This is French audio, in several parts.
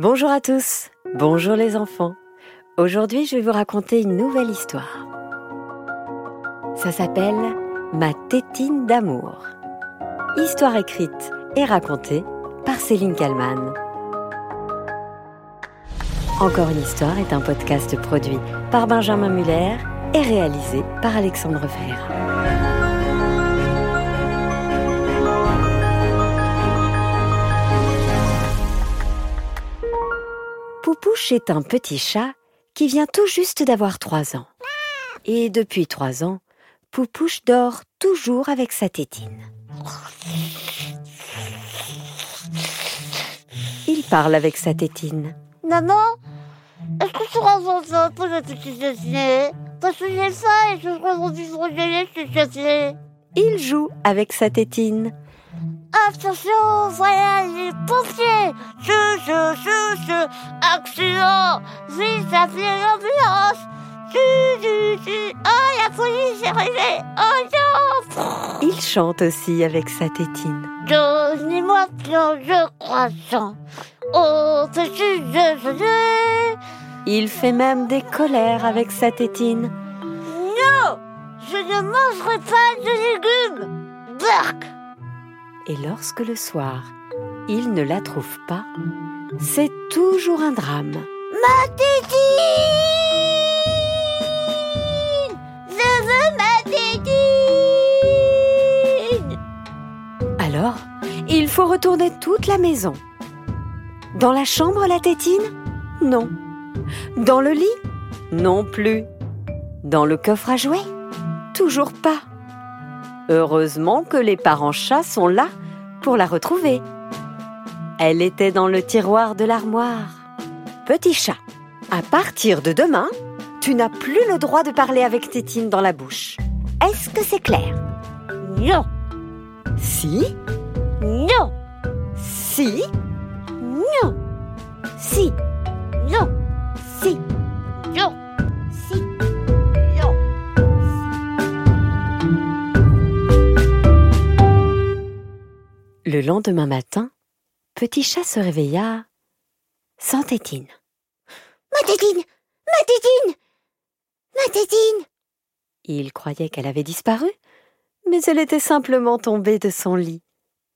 Bonjour à tous, bonjour les enfants. Aujourd'hui, je vais vous raconter une nouvelle histoire. Ça s'appelle Ma tétine d'amour. Histoire écrite et racontée par Céline Kallmann. Encore une histoire est un podcast produit par Benjamin Muller et réalisé par Alexandre Ferreira. Poupouche est un petit chat qui vient tout juste d'avoir trois ans. Et depuis trois ans, Poupouche dort toujours avec sa tétine. Il parle avec sa tétine. Maman, est-ce que tu racontes un peu la petite dessinée Parce que j'ai faim et je crois qu'on gelé, je suis cassé. Il joue avec sa tétine. Attention, voilà les pompiers. Je, je, je, je, accident. Vite, appelez l'ambulance. Tu, tu, tu, oh, la police est arrivée. Oh non. Il chante aussi avec sa tétine. Donnez-moi plein de croissants. Oh, petit déjeuner. Il fait même des colères avec sa tétine. Non Je ne mangerai pas de légumes. Burk Et lorsque le soir, il ne la trouve pas, c'est toujours un drame. Ma tétine Je veux ma tétine Alors, il faut retourner toute la maison. Dans la chambre, la tétine? Non. Dans le lit? Non plus. Dans le coffre à jouets? Toujours pas. Heureusement que les parents chats sont là pour la retrouver. Elle était dans le tiroir de l'armoire. Petit chat, à partir de demain, tu n'as plus le droit de parler avec Tétine dans la bouche. Est-ce que c'est clair? Non. Si? Non. Si? Non. Si. Non. Si. Non lendemain matin, Petit chat se réveilla sans Tétine. Ma tétine Ma tétine Ma tétine Il croyait qu'elle avait disparu, mais elle était simplement tombée de son lit.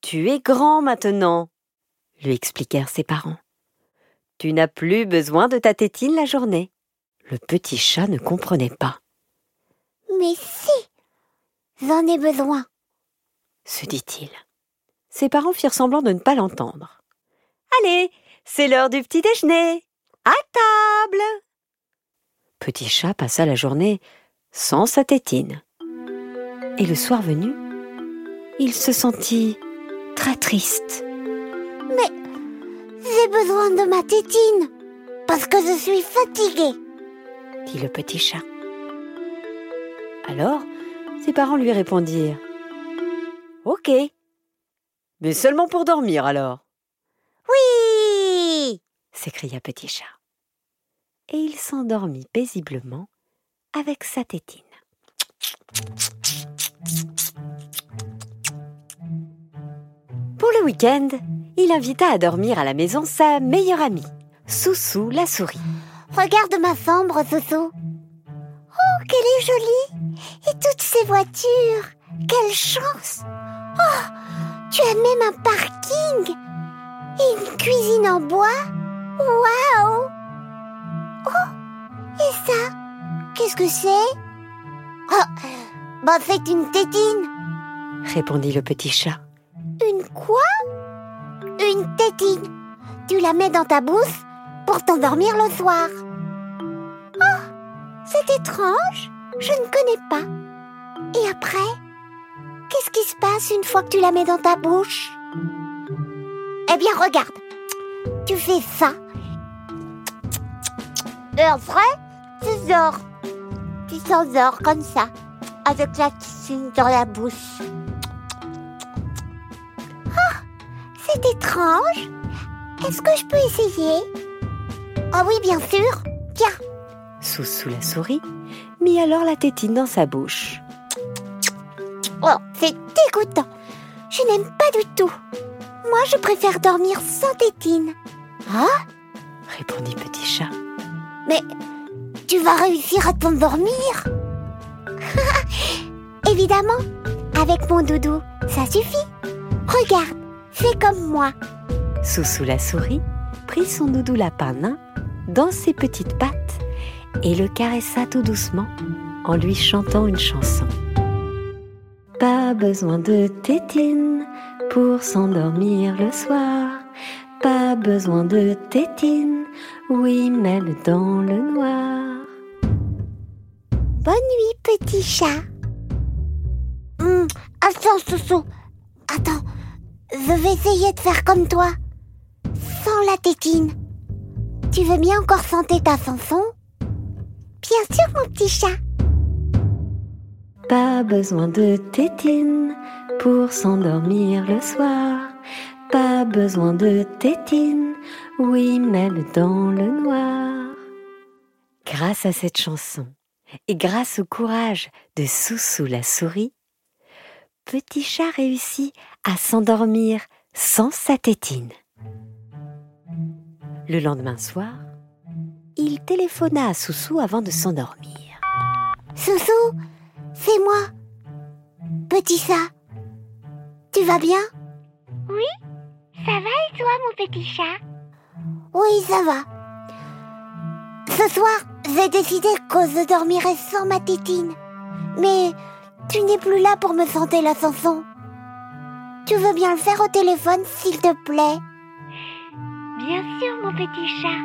Tu es grand maintenant, lui expliquèrent ses parents. Tu n'as plus besoin de ta tétine la journée. Le petit chat ne comprenait pas, Mais si J'en ai besoin se dit-il. Ses parents firent semblant de ne pas l'entendre. Allez, c'est l'heure du petit déjeuner. À table. Petit chat passa la journée sans sa tétine. Et le soir venu, il se sentit très triste. Mais j'ai besoin de ma tétine Parce que je suis fatiguée dit le petit chat. Alors, ses parents lui répondirent Ok. Mais seulement pour dormir alors Oui s'écria Petit chat. Et il s'endormit paisiblement avec sa tétine. Pour le week-end, il invita à dormir à la maison sa meilleure amie, Soussou la souris. Regarde ma chambre, Soso Oh, qu'elle est jolie Et toutes ces voitures Quelle chance Oh, même un parking Et une cuisine en bois. Waouh! Oh, et ça Qu'est-ce que c'est? Oh, bah c'est une tétine! répondit le petit chat. Une quoi? Une tétine! Tu la mets dans ta bouche pour t'endormir le soir. Oh, c'est étrange Je ne connais pas. Et après? Qu'est-ce qui se passe une fois que tu la mets dans ta bouche? Eh bien, regarde. Tu fais ça. Et après, tu dors. Tu t'endors comme ça, avec la piscine dans la bouche. Ah, c'est étrange. Est-ce que je peux essayer? Ah oui, bien sûr. Tiens. Soussou la souris mit alors la tétine dans sa bouche. Oh, c'est dégoûtant. Je n'aime pas du tout. Moi, je préfère dormir sans tétine. Ah répondit Petit Chat. Mais tu vas réussir à t'endormir Évidemment, avec mon doudou, ça suffit. Regarde, fais comme moi. Soussou la souris prit son doudou lapin nain dans ses petites pattes et le caressa tout doucement en lui chantant une chanson. Besoin de tétine pour s'endormir le soir. Pas besoin de tétine, oui, même dans le noir. Bonne nuit, petit chat. Hum, attends, Soussou. Attends, je vais essayer de faire comme toi. Sans la tétine. Tu veux bien encore chanter ta chanson? Bien sûr, mon petit chat. Pas besoin de tétine pour s'endormir le soir. Pas besoin de tétine, oui, même dans le noir. Grâce à cette chanson et grâce au courage de Soussou la souris, Petit chat réussit à s'endormir sans sa tétine. Le lendemain soir, il téléphona à Soussou avant de s'endormir. Soussou, c'est moi. Petit chat. Tu vas bien? Oui, ça va et toi, mon petit chat? Oui, ça va. Ce soir, j'ai décidé que je dormirai sans ma tétine. Mais tu n'es plus là pour me chanter la chanson. Tu veux bien le faire au téléphone, s'il te plaît? Bien sûr, mon petit chat.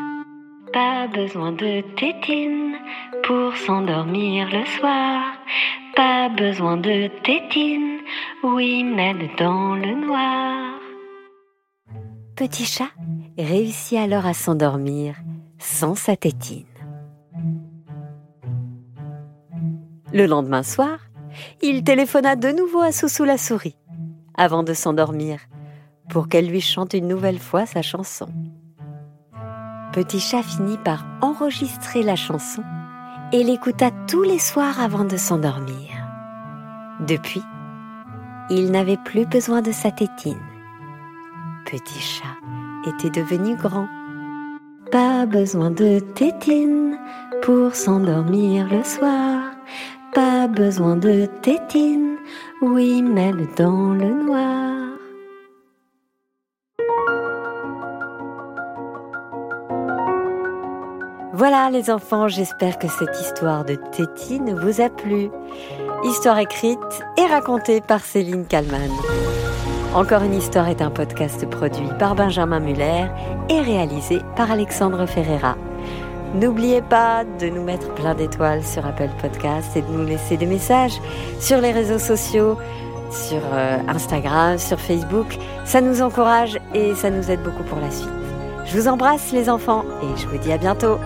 Pas besoin de tétine pour s'endormir le soir. Pas besoin de tétine, oui, même dans le noir. Petit chat réussit alors à s'endormir sans sa tétine. Le lendemain soir, il téléphona de nouveau à Soussou la souris avant de s'endormir pour qu'elle lui chante une nouvelle fois sa chanson. Petit chat finit par enregistrer la chanson et l'écouta tous les soirs avant de s'endormir. Depuis, il n'avait plus besoin de sa tétine. Petit chat était devenu grand. Pas besoin de tétine pour s'endormir le soir. Pas besoin de tétine, oui, même dans le noir. Voilà les enfants, j'espère que cette histoire de tétine vous a plu. Histoire écrite et racontée par Céline Kallmann. Encore une histoire est un podcast produit par Benjamin Muller et réalisé par Alexandre Ferreira. N'oubliez pas de nous mettre plein d'étoiles sur Apple Podcast et de nous laisser des messages sur les réseaux sociaux, sur euh, Instagram, sur Facebook. Ça nous encourage et ça nous aide beaucoup pour la suite. Je vous embrasse les enfants et je vous dis à bientôt.